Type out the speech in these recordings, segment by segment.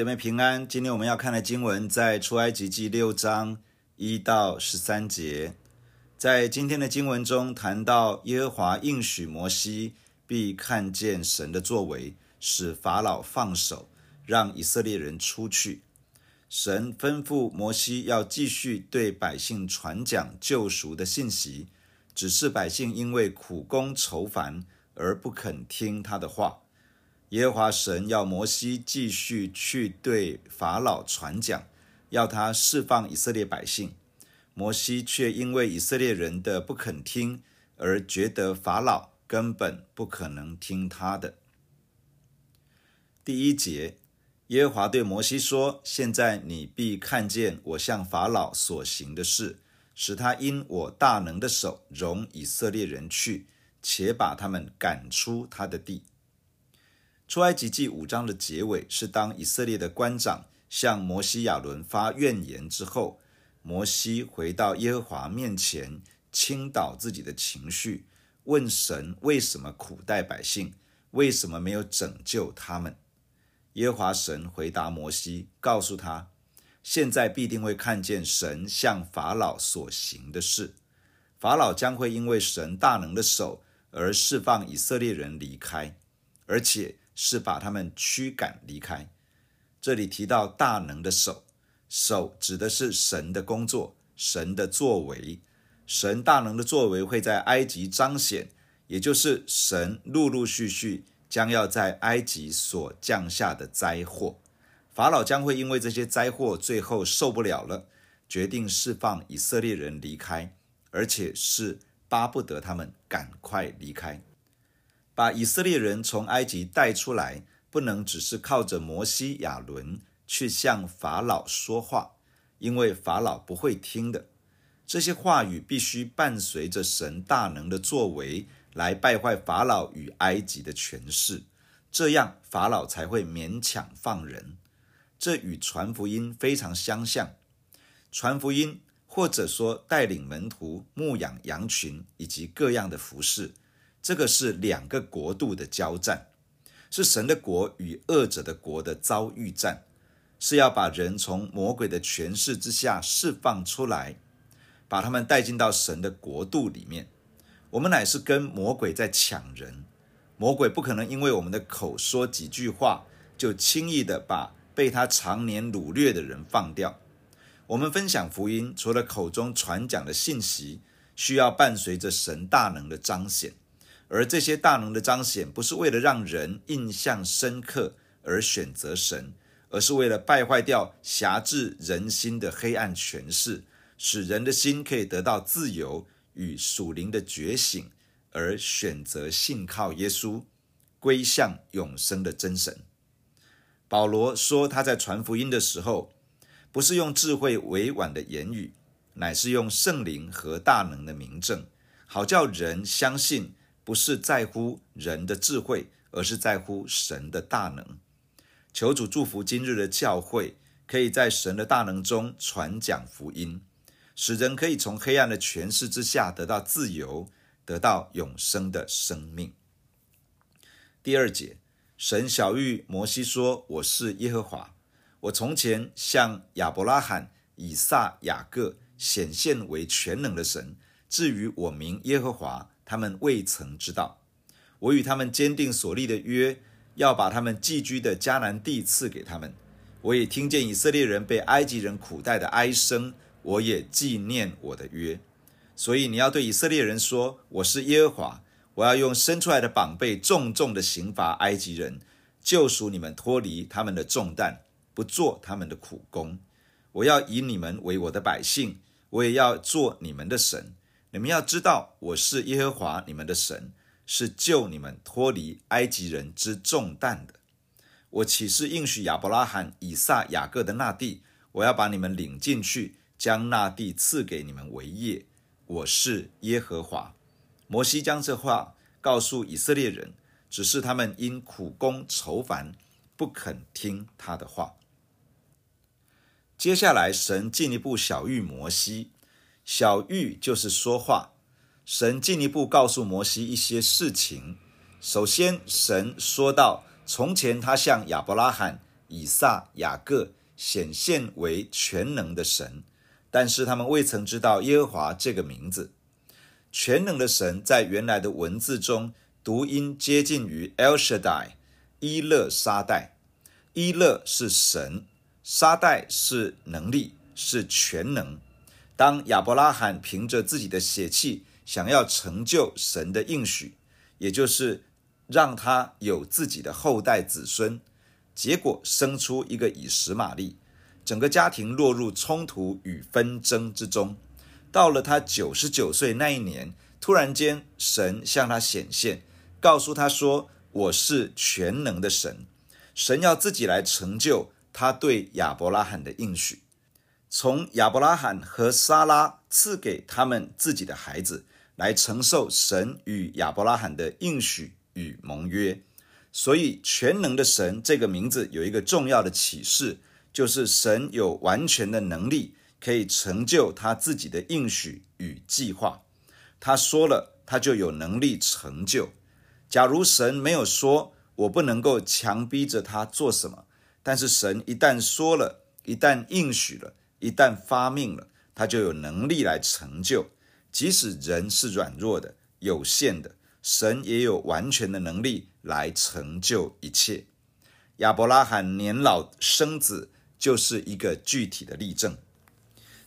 姐妹平安，今天我们要看的经文在出埃及记六章一到十三节。在今天的经文中谈到耶和华应许摩西必看见神的作为，使法老放手，让以色列人出去。神吩咐摩西要继续对百姓传讲救赎的信息，只是百姓因为苦工愁烦而不肯听他的话。耶和华神要摩西继续去对法老传讲，要他释放以色列百姓。摩西却因为以色列人的不肯听，而觉得法老根本不可能听他的。第一节，耶和华对摩西说：“现在你必看见我向法老所行的事，使他因我大能的手容以色列人去，且把他们赶出他的地。”出埃及记五章的结尾是当以色列的官长向摩西亚伦发怨言之后，摩西回到耶和华面前，倾倒自己的情绪，问神为什么苦待百姓，为什么没有拯救他们？耶和华神回答摩西，告诉他，现在必定会看见神向法老所行的事，法老将会因为神大能的手而释放以色列人离开，而且。是把他们驱赶离开。这里提到大能的手，手指的是神的工作，神的作为。神大能的作为会在埃及彰显，也就是神陆陆续续将要在埃及所降下的灾祸。法老将会因为这些灾祸，最后受不了了，决定释放以色列人离开，而且是巴不得他们赶快离开。把以色列人从埃及带出来，不能只是靠着摩西、亚伦去向法老说话，因为法老不会听的。这些话语必须伴随着神大能的作为，来败坏法老与埃及的权势，这样法老才会勉强放人。这与传福音非常相像。传福音，或者说带领门徒牧养羊群，以及各样的服饰。这个是两个国度的交战，是神的国与恶者的国的遭遇战，是要把人从魔鬼的权势之下释放出来，把他们带进到神的国度里面。我们乃是跟魔鬼在抢人，魔鬼不可能因为我们的口说几句话，就轻易的把被他常年掳掠的人放掉。我们分享福音，除了口中传讲的信息，需要伴随着神大能的彰显。而这些大能的彰显，不是为了让人印象深刻而选择神，而是为了败坏掉辖制人心的黑暗权势，使人的心可以得到自由与属灵的觉醒，而选择信靠耶稣，归向永生的真神。保罗说，他在传福音的时候，不是用智慧委婉的言语，乃是用圣灵和大能的明证，好叫人相信。不是在乎人的智慧，而是在乎神的大能。求主祝福今日的教会，可以在神的大能中传讲福音，使人可以从黑暗的权势之下得到自由，得到永生的生命。第二节，神小玉摩西说：“我是耶和华，我从前向亚伯拉罕、以撒、雅各显现为全能的神。至于我名耶和华。”他们未曾知道，我与他们坚定所立的约，要把他们寄居的迦南地赐给他们。我也听见以色列人被埃及人苦待的哀声，我也纪念我的约。所以你要对以色列人说：“我是耶和华，我要用伸出来的膀臂重重的刑罚埃及人，救赎你们脱离他们的重担，不做他们的苦工。我要以你们为我的百姓，我也要做你们的神。”你们要知道，我是耶和华你们的神，是救你们脱离埃及人之重担的。我岂是应许亚伯拉罕、以撒、雅各的那地？我要把你们领进去，将那地赐给你们为业。我是耶和华。摩西将这话告诉以色列人，只是他们因苦工愁烦，不肯听他的话。接下来，神进一步晓諭摩西。小玉就是说话，神进一步告诉摩西一些事情。首先，神说到，从前他向亚伯拉罕、以撒、雅各显现为全能的神，但是他们未曾知道耶和华这个名字。全能的神在原来的文字中读音接近于 El Shaddai，伊勒沙代。伊勒是神，沙代是能力，是全能。当亚伯拉罕凭着自己的血气想要成就神的应许，也就是让他有自己的后代子孙，结果生出一个以实玛利，整个家庭落入冲突与纷争之中。到了他九十九岁那一年，突然间神向他显现，告诉他说：“我是全能的神，神要自己来成就他对亚伯拉罕的应许。”从亚伯拉罕和撒拉赐给他们自己的孩子，来承受神与亚伯拉罕的应许与盟约。所以，全能的神这个名字有一个重要的启示，就是神有完全的能力，可以成就他自己的应许与计划。他说了，他就有能力成就。假如神没有说，我不能够强逼着他做什么。但是神一旦说了，一旦应许了。一旦发命了，他就有能力来成就。即使人是软弱的、有限的，神也有完全的能力来成就一切。亚伯拉罕年老生子，就是一个具体的例证。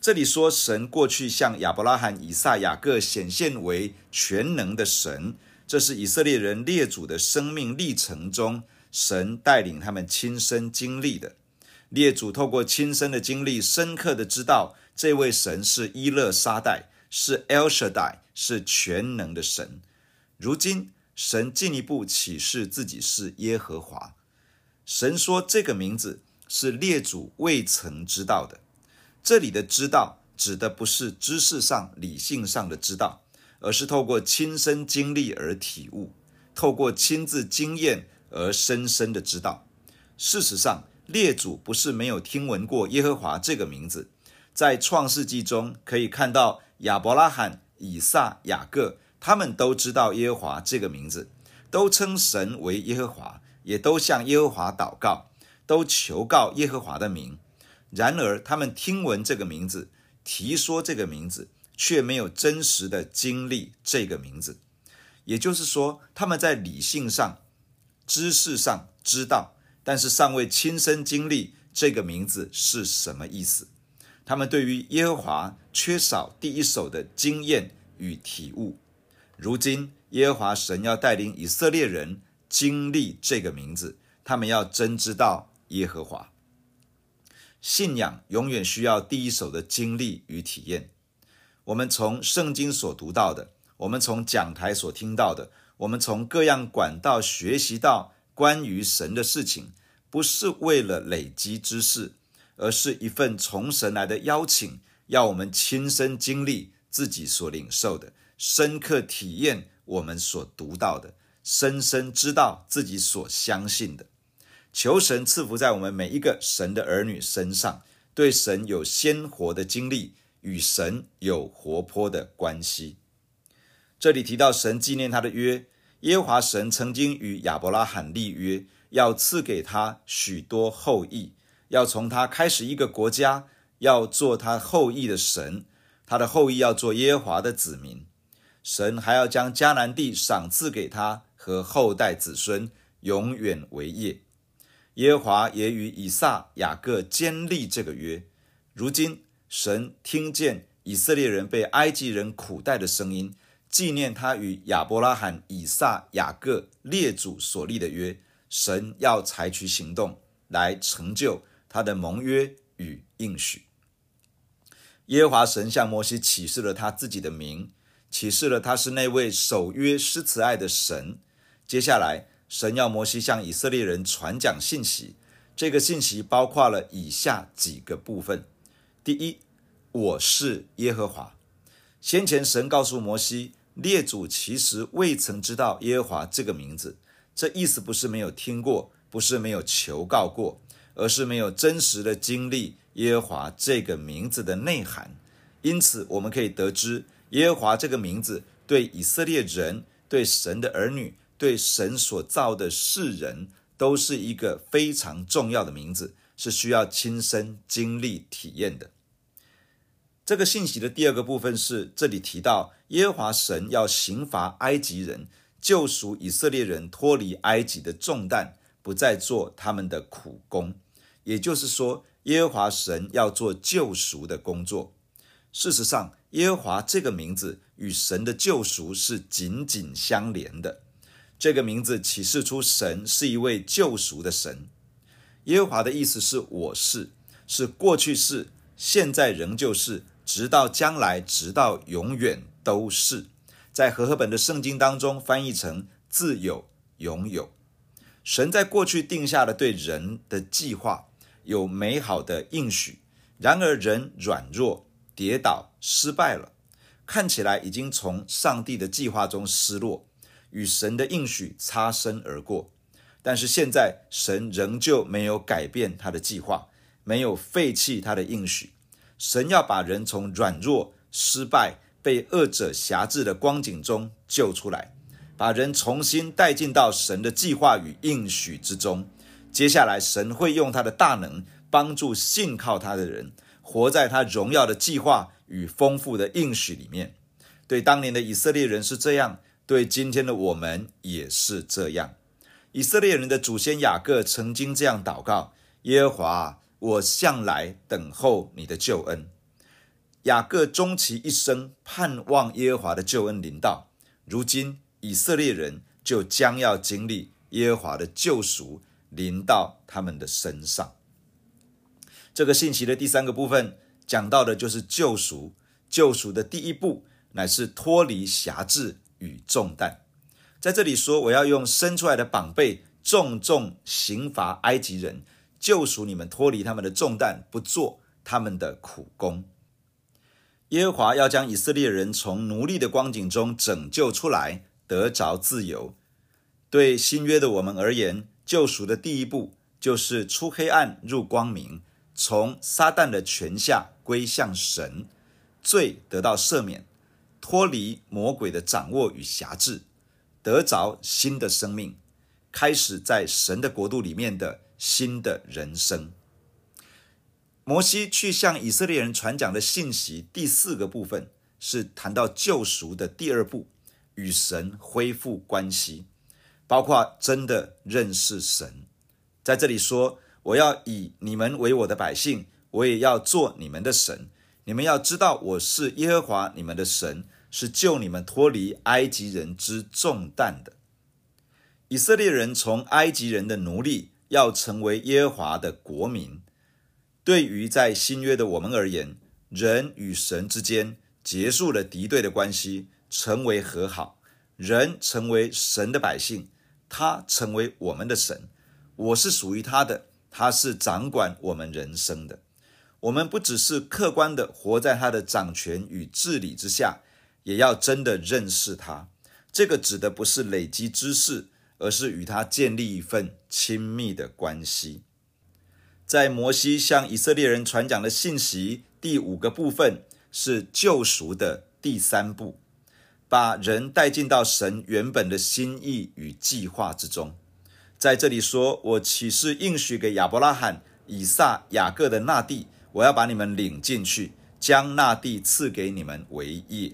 这里说，神过去向亚伯拉罕、以撒、雅各显现为全能的神，这是以色列人列祖的生命历程中，神带领他们亲身经历的。列祖透过亲身的经历，深刻的知道这位神是伊勒沙代，是 El Shaddai，是全能的神。如今，神进一步启示自己是耶和华。神说这个名字是列祖未曾知道的。这里的知道指的不是知识上、理性上的知道，而是透过亲身经历而体悟，透过亲自经验而深深的知道。事实上，列祖不是没有听闻过耶和华这个名字，在创世纪中可以看到亚伯拉罕、以撒、雅各，他们都知道耶和华这个名字，都称神为耶和华，也都向耶和华祷告，都求告耶和华的名。然而，他们听闻这个名字，提说这个名字，却没有真实的经历这个名字。也就是说，他们在理性上、知识上知道。但是尚未亲身经历这个名字是什么意思，他们对于耶和华缺少第一手的经验与体悟。如今耶和华神要带领以色列人经历这个名字，他们要真知道耶和华。信仰永远需要第一手的经历与体验。我们从圣经所读到的，我们从讲台所听到的，我们从各样管道学习到。关于神的事情，不是为了累积知识，而是一份从神来的邀请，要我们亲身经历自己所领受的，深刻体验我们所读到的，深深知道自己所相信的。求神赐福在我们每一个神的儿女身上，对神有鲜活的经历，与神有活泼的关系。这里提到神纪念他的约。耶和华神曾经与亚伯拉罕立约，要赐给他许多后裔，要从他开始一个国家，要做他后裔的神，他的后裔要做耶和华的子民。神还要将迦南地赏赐给他和后代子孙，永远为业。耶和华也与以撒、雅各坚立这个约。如今，神听见以色列人被埃及人苦待的声音。纪念他与亚伯拉罕、以撒、雅各列祖所立的约，神要采取行动来成就他的盟约与应许。耶和华神向摩西启示了他自己的名，启示了他是那位守约施慈爱的神。接下来，神要摩西向以色列人传讲信息，这个信息包括了以下几个部分：第一，我是耶和华。先前神告诉摩西。列祖其实未曾知道耶和华这个名字，这意思不是没有听过，不是没有求告过，而是没有真实的经历耶和华这个名字的内涵。因此，我们可以得知，耶和华这个名字对以色列人、对神的儿女、对神所造的世人都是一个非常重要的名字，是需要亲身经历体验的。这个信息的第二个部分是这里提到，耶和华神要刑罚埃及人，救赎以色列人脱离埃及的重担，不再做他们的苦工。也就是说，耶和华神要做救赎的工作。事实上，耶和华这个名字与神的救赎是紧紧相连的。这个名字启示出神是一位救赎的神。耶和华的意思是“我是”，是过去式，现在仍旧是，直到将来，直到永远都是。在和合本的圣经当中翻译成“自有永有”。神在过去定下了对人的计划，有美好的应许。然而人软弱。跌倒失败了，看起来已经从上帝的计划中失落，与神的应许擦身而过。但是现在神仍旧没有改变他的计划，没有废弃他的应许。神要把人从软弱、失败、被恶者辖制的光景中救出来，把人重新带进到神的计划与应许之中。接下来神会用他的大能帮助信靠他的人。活在他荣耀的计划与丰富的应许里面，对当年的以色列人是这样，对今天的我们也是这样。以色列人的祖先雅各曾经这样祷告：“耶和华，我向来等候你的救恩。”雅各终其一生盼望耶和华的救恩临到，如今以色列人就将要经历耶和华的救赎临到他们的身上。这个信息的第三个部分讲到的就是救赎。救赎的第一步乃是脱离辖制与重担。在这里说，我要用伸出来的膀臂重重刑罚埃及人，救赎你们脱离他们的重担，不做他们的苦工。耶和华要将以色列人从奴隶的光景中拯救出来，得着自由。对新约的我们而言，救赎的第一步就是出黑暗入光明。从撒旦的权下归向神，罪得到赦免，脱离魔鬼的掌握与辖制，得着新的生命，开始在神的国度里面的新的人生。摩西去向以色列人传讲的信息，第四个部分是谈到救赎的第二步，与神恢复关系，包括真的认识神。在这里说。我要以你们为我的百姓，我也要做你们的神。你们要知道，我是耶和华你们的神，是救你们脱离埃及人之重担的。以色列人从埃及人的奴隶，要成为耶和华的国民。对于在新约的我们而言，人与神之间结束了敌对的关系，成为和好。人成为神的百姓，他成为我们的神，我是属于他的。他是掌管我们人生的，我们不只是客观的活在他的掌权与治理之下，也要真的认识他。这个指的不是累积知识，而是与他建立一份亲密的关系。在摩西向以色列人传讲的信息第五个部分是救赎的第三步，把人带进到神原本的心意与计划之中。在这里说，我岂是应许给亚伯拉罕、以撒、雅各的那地，我要把你们领进去，将那地赐给你们为业。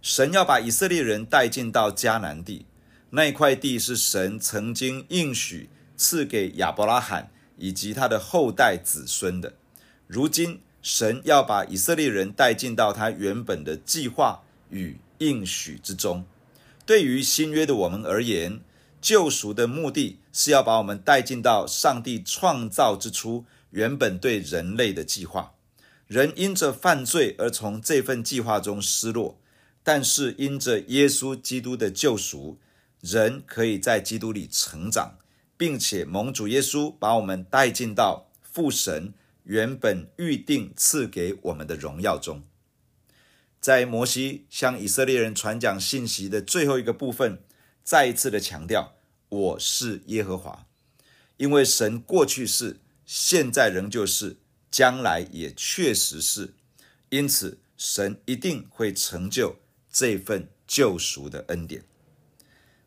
神要把以色列人带进到迦南地，那块地是神曾经应许赐给亚伯拉罕以及他的后代子孙的。如今，神要把以色列人带进到他原本的计划与应许之中。对于新约的我们而言，救赎的目的是要把我们带进到上帝创造之初原本对人类的计划。人因着犯罪而从这份计划中失落，但是因着耶稣基督的救赎，人可以在基督里成长，并且蒙主耶稣把我们带进到父神原本预定赐给我们的荣耀中。在摩西向以色列人传讲信息的最后一个部分。再一次的强调，我是耶和华，因为神过去是，现在仍旧是，将来也确实是，因此神一定会成就这份救赎的恩典。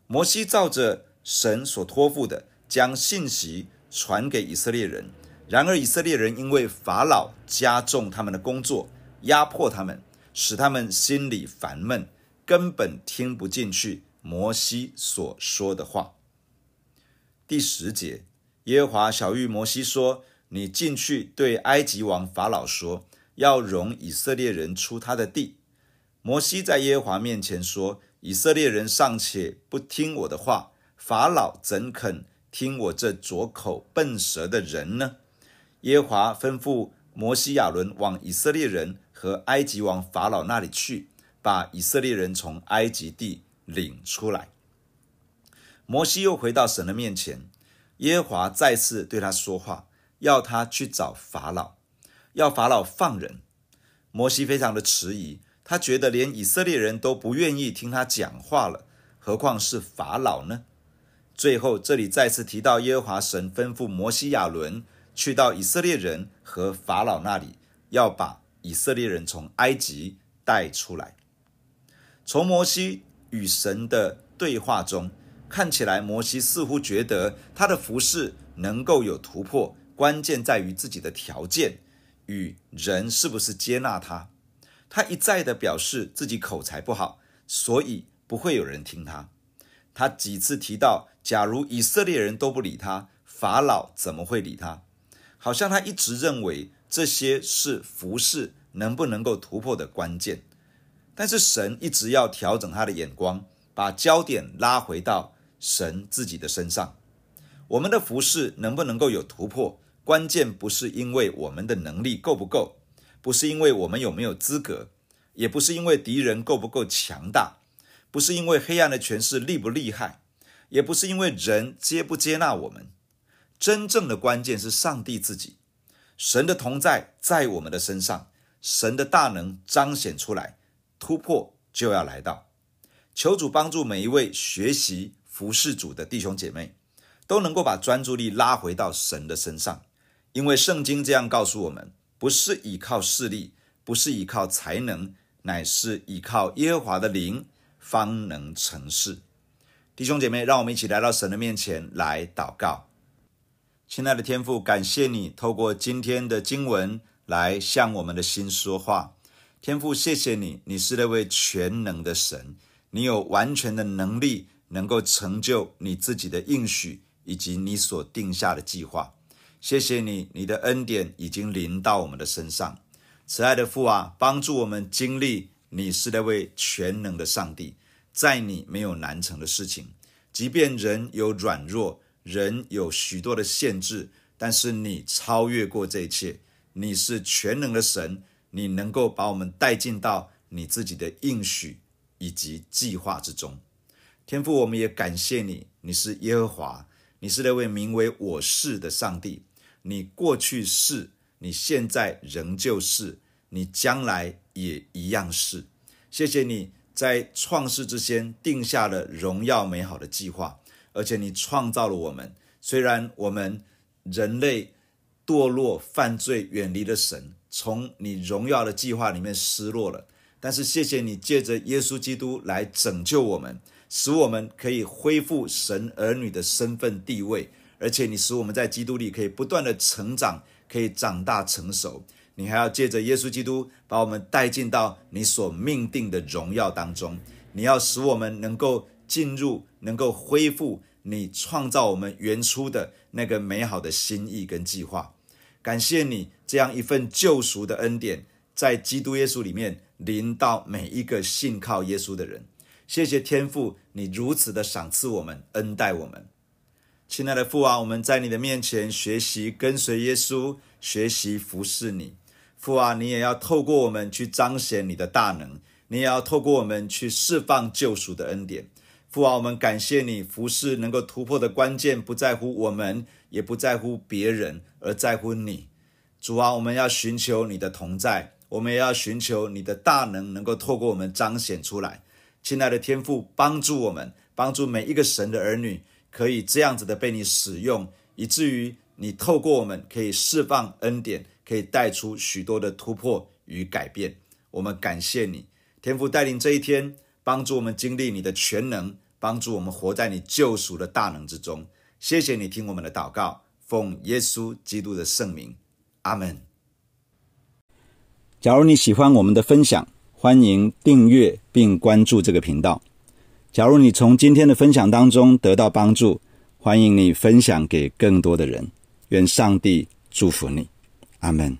摩西照着神所托付的，将信息传给以色列人。然而以色列人因为法老加重他们的工作，压迫他们，使他们心里烦闷，根本听不进去摩西所说的话。第十节，耶和华晓諭摩西说：“你进去对埃及王法老说，要容以色列人出他的地。”摩西在耶和华面前说：“以色列人尚且不听我的话，法老怎肯听我这拙口笨舌的人呢？”耶和华吩咐摩西亚伦往以色列人和埃及王法老那里去，把以色列人从埃及地领出来。摩西又回到神的面前，耶和华再次对他说话，要他去找法老，要法老放人。摩西非常的迟疑，他觉得连以色列人都不愿意听他讲话了，何况是法老呢？最后，这里再次提到耶和华神吩咐摩西亚伦去到以色列人和法老那里，要把以色列人从埃及带出来。从摩西与神的对话中，看起来，摩西似乎觉得他的服饰能够有突破，关键在于自己的条件与人是不是接纳他。他一再的表示自己口才不好，所以不会有人听他。他几次提到，假如以色列人都不理他，法老怎么会理他？好像他一直认为这些是服事能不能够突破的关键。但是神一直要调整他的眼光，把焦点拉回到。神自己的身上，我们的服事能不能够有突破？关键不是因为我们的能力够不够，不是因为我们有没有资格，也不是因为敌人够不够强大，不是因为黑暗的权势厉不厉害，也不是因为人接不接纳我们。真正的关键是上帝自己，神的同在在我们的身上，神的大能彰显出来，突破就要来到。求主帮助每一位学习。服侍主的弟兄姐妹，都能够把专注力拉回到神的身上，因为圣经这样告诉我们：不是依靠势力，不是依靠才能，乃是依靠耶和华的灵，方能成事。弟兄姐妹，让我们一起来到神的面前来祷告。亲爱的天父，感谢你透过今天的经文来向我们的心说话。天父，谢谢你，你是那位全能的神，你有完全的能力。能够成就你自己的应许以及你所定下的计划，谢谢你，你的恩典已经临到我们的身上。慈爱的父啊，帮助我们经历你是那位全能的上帝，在你没有难成的事情。即便人有软弱，人有许多的限制，但是你超越过这一切。你是全能的神，你能够把我们带进到你自己的应许以及计划之中。天父，我们也感谢你，你是耶和华，你是那位名为我是的上帝。你过去是，你现在仍旧是，你将来也一样是。谢谢你在创世之前定下了荣耀美好的计划，而且你创造了我们。虽然我们人类堕落犯罪，远离了神，从你荣耀的计划里面失落了，但是谢谢你借着耶稣基督来拯救我们。使我们可以恢复神儿女的身份地位，而且你使我们在基督里可以不断的成长，可以长大成熟。你还要借着耶稣基督把我们带进到你所命定的荣耀当中。你要使我们能够进入，能够恢复你创造我们原初的那个美好的心意跟计划。感谢你这样一份救赎的恩典，在基督耶稣里面临到每一个信靠耶稣的人。谢谢天父，你如此的赏赐我们，恩待我们。亲爱的父啊，我们在你的面前学习跟随耶稣，学习服侍你。父啊，你也要透过我们去彰显你的大能，你也要透过我们去释放救赎的恩典。父啊，我们感谢你，服侍能够突破的关键不在乎我们，也不在乎别人，而在乎你。主啊，我们要寻求你的同在，我们也要寻求你的大能，能够透过我们彰显出来。亲爱的天父，帮助我们，帮助每一个神的儿女，可以这样子的被你使用，以至于你透过我们可以释放恩典，可以带出许多的突破与改变。我们感谢你，天父带领这一天，帮助我们经历你的全能，帮助我们活在你救赎的大能之中。谢谢你听我们的祷告，奉耶稣基督的圣名，阿门。假如你喜欢我们的分享，欢迎订阅并关注这个频道。假如你从今天的分享当中得到帮助，欢迎你分享给更多的人。愿上帝祝福你，阿门。